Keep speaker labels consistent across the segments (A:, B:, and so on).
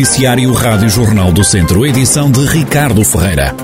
A: Noticiário Rádio Jornal do Centro, edição de Ricardo Ferreira.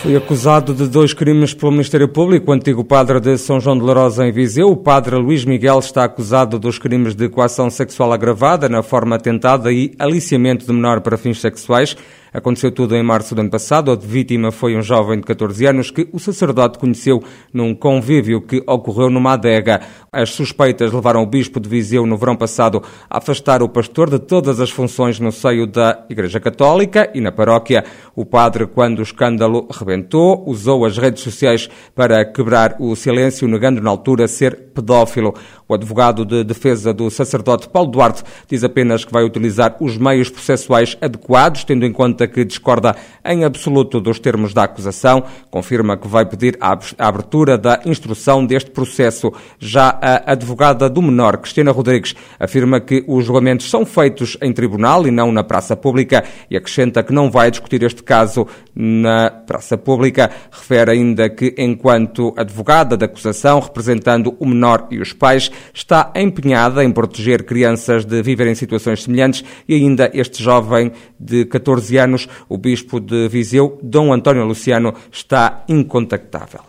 B: Foi acusado de dois crimes pelo Ministério Público. O antigo padre de São João de Larosa, em Viseu, o padre Luís Miguel, está acusado dos crimes de coação sexual agravada na forma tentada e aliciamento de menor para fins sexuais. Aconteceu tudo em março do ano passado. A vítima foi um jovem de 14 anos que o sacerdote conheceu num convívio que ocorreu numa adega. As suspeitas levaram o bispo de Viseu no verão passado a afastar o pastor de todas as funções no seio da Igreja Católica e na paróquia. O padre, quando o escândalo rebentou, usou as redes sociais para quebrar o silêncio, negando na altura ser pedófilo. O advogado de defesa do sacerdote Paulo Duarte diz apenas que vai utilizar os meios processuais adequados, tendo em conta que discorda em absoluto dos termos da acusação. Confirma que vai pedir a abertura da instrução deste processo. Já a advogada do menor, Cristina Rodrigues, afirma que os julgamentos são feitos em tribunal e não na praça pública e acrescenta que não vai discutir este caso na praça pública. Refere ainda que, enquanto advogada da acusação, representando o menor e os pais, está empenhada em proteger crianças de viver em situações semelhantes e ainda este jovem de 14 anos, o bispo de Viseu, Dom António Luciano, está incontactável.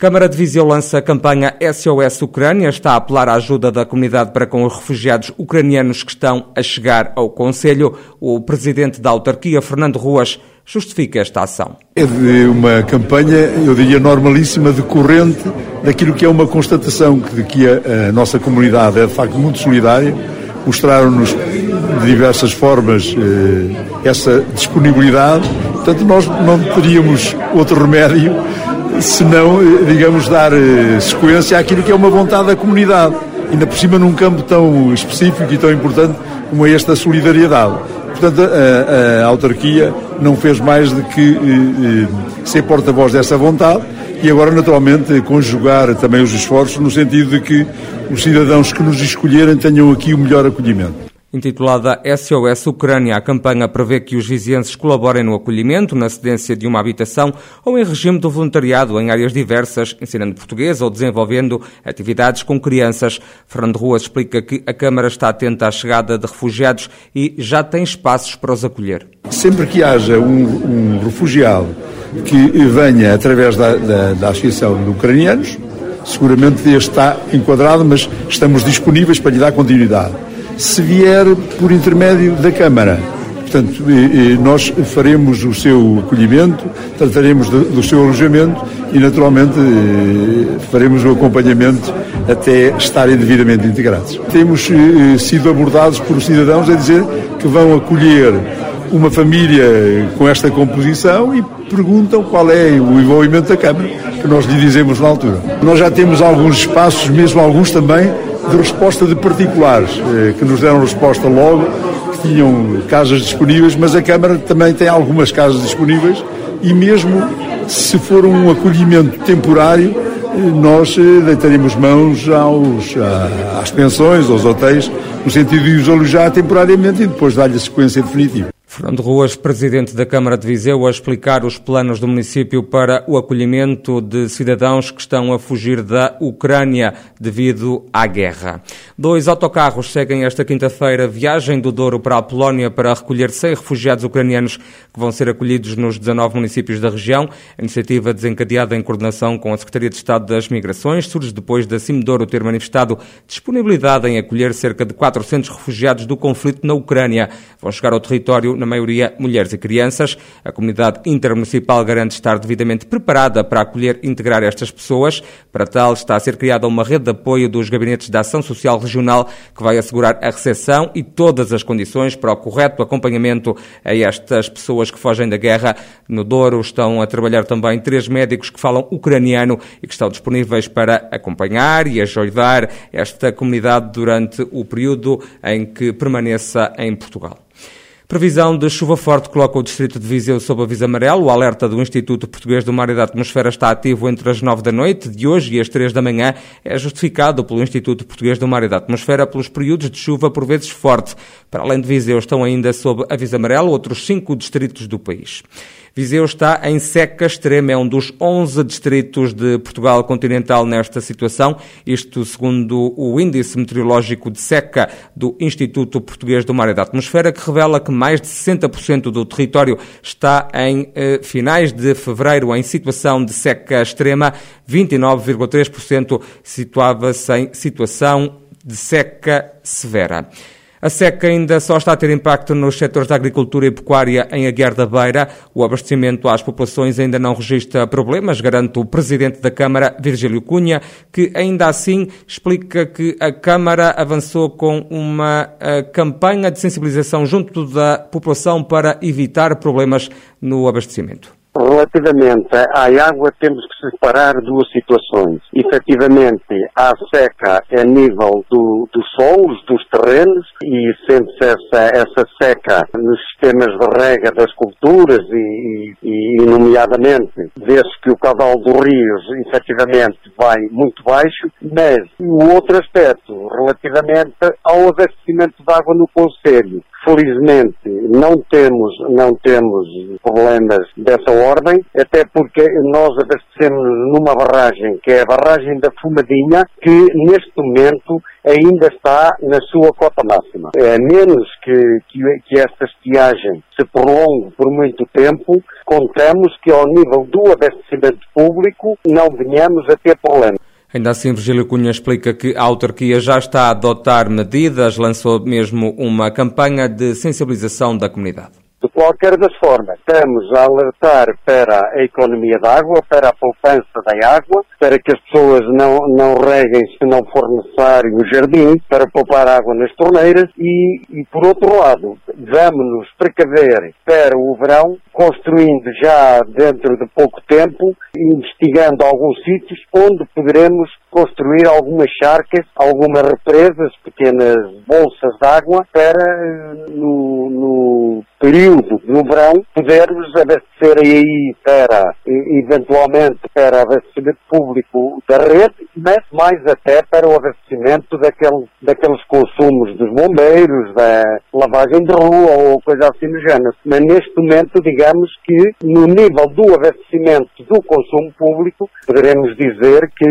B: Câmara de Viseu lança a campanha SOS Ucrânia, está a apelar à ajuda da comunidade para com os refugiados ucranianos que estão a chegar ao Conselho. O presidente da autarquia, Fernando Ruas, justifica esta ação.
C: É de uma campanha, eu diria, normalíssima, decorrente daquilo que é uma constatação de que a, a nossa comunidade é de facto muito solidária. Mostraram-nos de diversas formas eh, essa disponibilidade. Portanto, nós não teríamos outro remédio senão, eh, digamos, dar eh, sequência àquilo que é uma vontade da comunidade. Ainda por cima num campo tão específico e tão importante como é esta solidariedade. Portanto, a, a, autarquia não fez mais do que ser porta-voz dessa vontade e agora, naturalmente, conjugar também os esforços no sentido de que os cidadãos que nos escolherem tenham aqui o melhor acolhimento.
B: Intitulada SOS Ucrânia, a campanha prevê que os vizienses colaborem no acolhimento, na cedência de uma habitação ou em regime de voluntariado em áreas diversas, ensinando português ou desenvolvendo atividades com crianças. Fernando Ruas explica que a Câmara está atenta à chegada de refugiados e já tem espaços para os acolher.
C: Sempre que haja um, um refugiado que venha através da, da, da Associação de Ucranianos, seguramente este está enquadrado, mas estamos disponíveis para lhe dar continuidade se vier por intermédio da Câmara. Portanto, nós faremos o seu acolhimento, trataremos do seu alojamento e, naturalmente, faremos o acompanhamento até estarem devidamente integrados. Temos sido abordados por cidadãos a dizer que vão acolher uma família com esta composição e perguntam qual é o envolvimento da Câmara, que nós lhe dizemos na altura. Nós já temos alguns espaços, mesmo alguns também, de resposta de particulares, eh, que nos deram resposta logo, tinham casas disponíveis, mas a Câmara também tem algumas casas disponíveis e mesmo se for um acolhimento temporário, eh, nós eh, deitaremos mãos aos, às pensões, aos hotéis, no sentido de os alojar temporariamente e depois dar-lhe a sequência definitiva.
B: Fernando Ruas, presidente da Câmara de Viseu, a explicar os planos do município para o acolhimento de cidadãos que estão a fugir da Ucrânia devido à guerra. Dois autocarros seguem esta quinta-feira viagem do Douro para a Polónia para recolher 100 refugiados ucranianos que vão ser acolhidos nos 19 municípios da região. A iniciativa desencadeada em coordenação com a Secretaria de Estado das Migrações surge depois da Cimedouro ter manifestado disponibilidade em acolher cerca de 400 refugiados do conflito na Ucrânia. Vão chegar ao território na maioria mulheres e crianças. A comunidade intermunicipal garante estar devidamente preparada para acolher e integrar estas pessoas. Para tal, está a ser criada uma rede de apoio dos gabinetes da Ação Social Regional que vai assegurar a recepção e todas as condições para o correto acompanhamento a estas pessoas que fogem da guerra. No Douro estão a trabalhar também três médicos que falam ucraniano e que estão disponíveis para acompanhar e ajudar esta comunidade durante o período em que permaneça em Portugal. Previsão de chuva forte coloca o distrito de Viseu sob aviso amarelo. O alerta do Instituto Português do Mar e da Atmosfera está ativo entre as 9 da noite de hoje e as 3 da manhã. É justificado pelo Instituto Português do Mar e da Atmosfera pelos períodos de chuva por vezes forte. Para além de Viseu, estão ainda sob aviso amarelo outros cinco distritos do país. Viseu está em seca extrema, é um dos 11 distritos de Portugal continental nesta situação, isto segundo o Índice Meteorológico de Seca do Instituto Português do Mar e da Atmosfera, que revela que mais de 60% do território está em eh, finais de fevereiro em situação de seca extrema, 29,3% situava-se em situação de seca severa. A seca ainda só está a ter impacto nos setores da agricultura e pecuária em Aguiar da Beira. O abastecimento às populações ainda não registra problemas, garante o Presidente da Câmara, Virgílio Cunha, que ainda assim explica que a Câmara avançou com uma eh, campanha de sensibilização junto da população para evitar problemas no abastecimento.
D: Relativamente à água, temos que separar duas situações. Efetivamente, há seca a nível do, dos solos, dos terrenos, e sente-se essa, essa seca nos sistemas de rega das culturas e, e, e, nomeadamente, vê-se que o caudal dos rios, efetivamente, vai muito baixo, mas o outro aspecto, relativamente ao abastecimento de água no Conselho, Felizmente não temos, não temos problemas dessa ordem, até porque nós abastecemos numa barragem, que é a barragem da Fumadinha, que neste momento ainda está na sua cota máxima. A menos que, que, que esta estiagem se prolongue por muito tempo, contamos que ao nível do abastecimento público não venhamos a ter problemas.
B: Ainda assim, Virgílio Cunha explica que a autarquia já está a adotar medidas, lançou mesmo uma campanha de sensibilização da comunidade.
D: Qualquer das formas, estamos a alertar para a economia da água, para a poupança da água, para que as pessoas não, não reguem se não for necessário o jardim, para poupar água nas torneiras. E, e por outro lado, vamos-nos precaver para o verão, construindo já dentro de pouco tempo, investigando alguns sítios onde poderemos construir algumas charcas, algumas represas, pequenas bolsas de água para no, no período no verão podermos abastecer aí para, eventualmente, para abastecimento público da rede, mas mais até para o abastecimento daquele, daqueles consumos dos bombeiros, da lavagem de rua ou coisa assim do género. Mas neste momento, digamos que no nível do abastecimento do consumo público, poderemos dizer que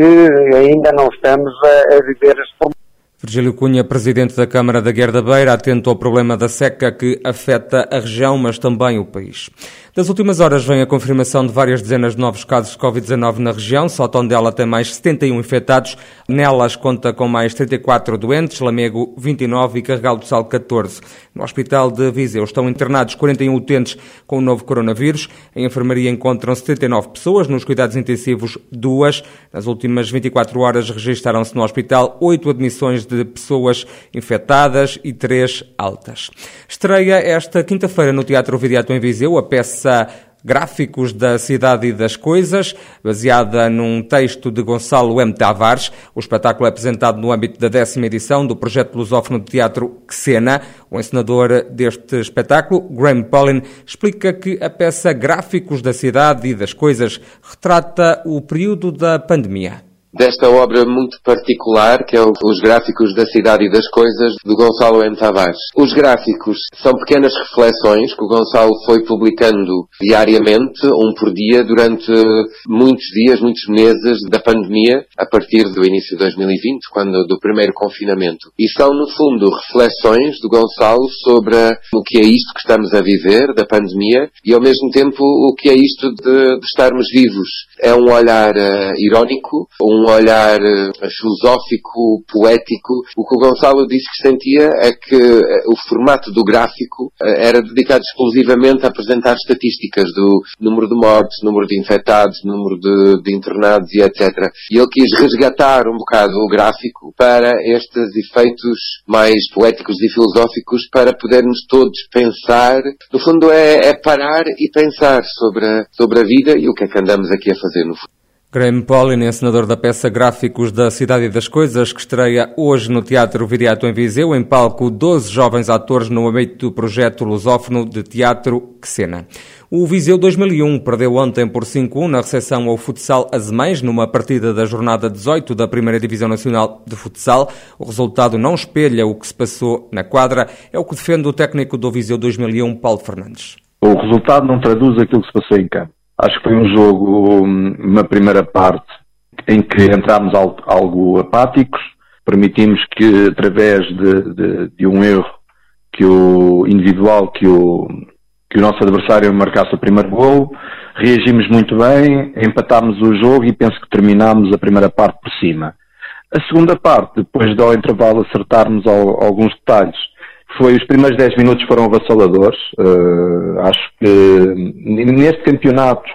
D: ainda não estamos a, a viver este problema.
B: Virgílio Cunha, presidente da Câmara da Guerra da Beira, atento ao problema da seca que afeta a região, mas também o país. Das últimas horas vem a confirmação de várias dezenas de novos casos de Covid-19 na região. Só Tondela tem mais 71 infectados. Nelas conta com mais 34 doentes, Lamego 29 e Carregal do Sal 14. No Hospital de Viseu estão internados 41 utentes com o novo coronavírus. Em enfermaria encontram 79 pessoas, nos cuidados intensivos duas. Nas últimas 24 horas registaram-se no hospital oito admissões de pessoas infectadas e três altas. Estreia esta quinta-feira no Teatro Viriato em Viseu a peça Gráficos da Cidade e das Coisas, baseada num texto de Gonçalo M. Tavares. O espetáculo é apresentado no âmbito da décima edição do projeto lusófono de teatro Xena. O encenador deste espetáculo, Graham Paulin, explica que a peça Gráficos da Cidade e das Coisas retrata o período da pandemia
E: desta obra muito particular, que é Os Gráficos da Cidade e das Coisas, do Gonçalo M. Tavares. Os gráficos são pequenas reflexões que o Gonçalo foi publicando diariamente, um por dia, durante muitos dias, muitos meses da pandemia, a partir do início de 2020, quando do primeiro confinamento. E são, no fundo, reflexões do Gonçalo sobre o que é isto que estamos a viver, da pandemia, e ao mesmo tempo o que é isto de, de estarmos vivos. É um olhar uh, irónico, um um olhar uh, filosófico, poético. O que o Gonçalo disse que sentia é que uh, o formato do gráfico uh, era dedicado exclusivamente a apresentar estatísticas do número de mortes, número de infectados, número de, de internados e etc. E ele quis resgatar um bocado o gráfico para estes efeitos mais poéticos e filosóficos para podermos todos pensar. No fundo é, é parar e pensar sobre a, sobre a vida e o que é que andamos aqui a fazer no futuro.
B: Graham Paulin, encenador da peça Gráficos da Cidade e das Coisas, que estreia hoje no Teatro Viriato em Viseu, em palco 12 jovens atores no âmbito do projeto lusófono de teatro Xena. O Viseu 2001 perdeu ontem por 5-1 na recepção ao futsal Azemães, numa partida da jornada 18 da Primeira Divisão Nacional de Futsal. O resultado não espelha o que se passou na quadra, é o que defende o técnico do Viseu 2001, Paulo Fernandes.
F: o resultado não traduz aquilo que se passou em campo. Acho que foi um jogo, uma primeira parte, em que entramos algo, algo apáticos, permitimos que, através de, de, de, um erro que o individual, que o, que o nosso adversário marcasse o primeiro gol, reagimos muito bem, empatámos o jogo e penso que terminámos a primeira parte por cima. A segunda parte, depois de ao intervalo acertarmos ao, alguns detalhes, foi os primeiros 10 minutos foram avassaladores. Uh, acho que neste campeonato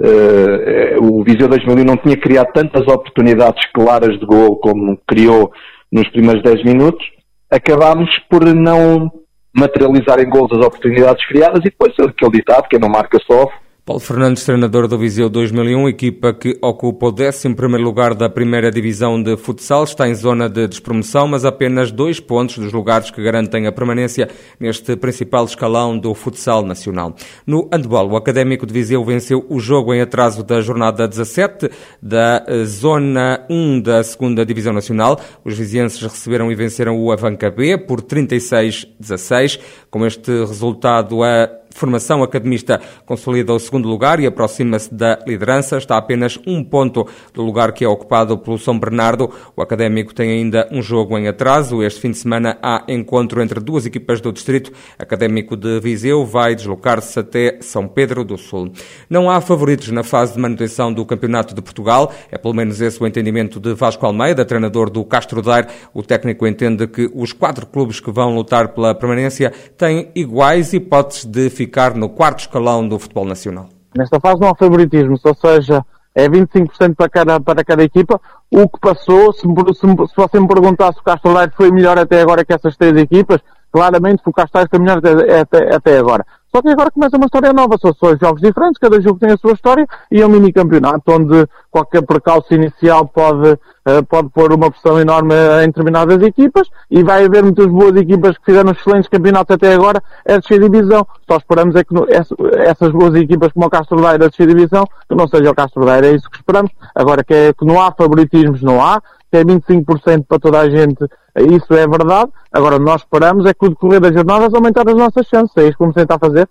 F: uh, o Viseu 2000 não tinha criado tantas oportunidades claras de gol como criou nos primeiros 10 minutos. Acabámos por não materializar em gols as oportunidades criadas e depois aquele ditado, quem não marca sofre,
B: Paulo Fernandes, treinador do Viseu 2001, equipa que ocupa o 11 lugar da primeira divisão de futsal, está em zona de despromoção, mas apenas dois pontos dos lugares que garantem a permanência neste principal escalão do futsal nacional. No handball, o Académico de Viseu venceu o jogo em atraso da jornada 17 da eh, zona 1 da segunda divisão nacional. Os vizienses receberam e venceram o Avanca B por 36-16. Com este resultado, a formação academista consolida o segundo lugar e aproxima-se da liderança. Está apenas um ponto do lugar que é ocupado pelo São Bernardo. O académico tem ainda um jogo em atraso. Este fim de semana há encontro entre duas equipas do distrito. Académico de Viseu vai deslocar-se até São Pedro do Sul. Não há favoritos na fase de manutenção do Campeonato de Portugal. É pelo menos esse o entendimento de Vasco Almeida, treinador do Castro Daire. O técnico entende que os quatro clubes que vão lutar pela permanência têm iguais hipóteses de ficar ficar no quarto escalão do futebol nacional.
G: Nesta fase não há favoritismo, ou seja, é 25% para cada, para cada equipa. O que passou, se, se, se você me perguntasse se o Castro Leite foi melhor até agora que essas três equipas, claramente o Castro foi melhor até, até, até agora. Só que agora começa uma história nova, são só jogos diferentes, cada jogo tem a sua história e é um mini campeonato onde qualquer percalço inicial pode, uh, pode pôr uma pressão enorme em determinadas equipas e vai haver muitas boas equipas que fizeram excelentes campeonatos até agora a descer divisão. Só esperamos é que no, essas boas equipas como o Castro Daire a descer divisão, que não seja o Castro Daire, é isso que esperamos. Agora que, é, que não há favoritismos, não há, é 25% para toda a gente, isso é verdade. Agora, nós esperamos é que o decorrer das jornadas aumentar as nossas chances. É isso que vamos tentar fazer.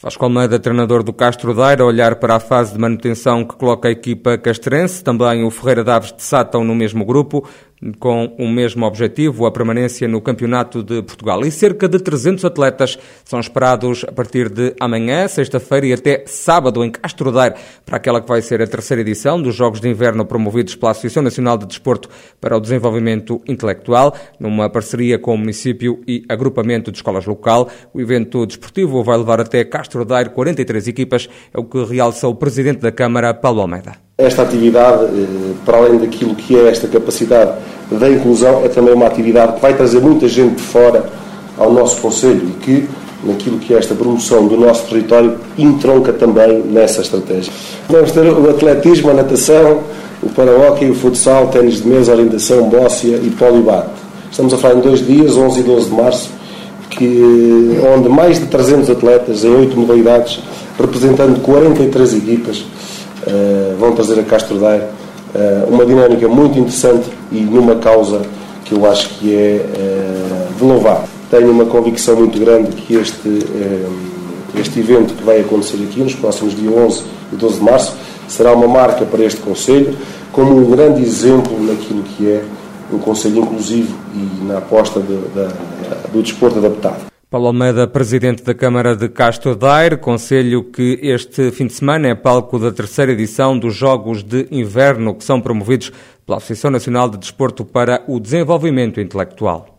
B: Vasco Almeida, treinador do Castro Daire, a olhar para a fase de manutenção que coloca a equipa castrense, também o Ferreira Daves de Sátão no mesmo grupo com o mesmo objetivo, a permanência no Campeonato de Portugal. E cerca de 300 atletas são esperados a partir de amanhã, sexta-feira e até sábado em Castro Daire, para aquela que vai ser a terceira edição dos Jogos de Inverno promovidos pela Associação Nacional de Desporto para o Desenvolvimento Intelectual, numa parceria com o município e agrupamento de escolas local. O evento desportivo vai levar até Castro Daire 43 equipas, é o que realça o Presidente da Câmara, Paulo Almeida.
H: Esta atividade, eh, para além daquilo que é esta capacidade da inclusão, é também uma atividade que vai trazer muita gente de fora ao nosso Conselho e que, naquilo que é esta promoção do nosso território, entronca também nessa estratégia. Vamos ter o atletismo, a natação, o para-hockey, o futsal, ténis de mesa, orientação, bóssia e polibate. Estamos a falar em dois dias, 11 e 12 de março, que, onde mais de 300 atletas em oito modalidades, representando 43 equipas, eh, vão trazer a Castro Daire uh, uma dinâmica muito interessante e numa causa que eu acho que é uh, de louvar. Tenho uma convicção muito grande que este, este evento que vai acontecer aqui nos próximos dias 11 e 12 de março será uma marca para este Conselho, como um grande exemplo naquilo que é um Conselho inclusivo e na aposta de, de, do desporto adaptado.
B: Paulo Almeida, presidente da Câmara de Castro Daire, conselho que este fim de semana é palco da terceira edição dos Jogos de Inverno que são promovidos pela Associação Nacional de Desporto para o Desenvolvimento Intelectual.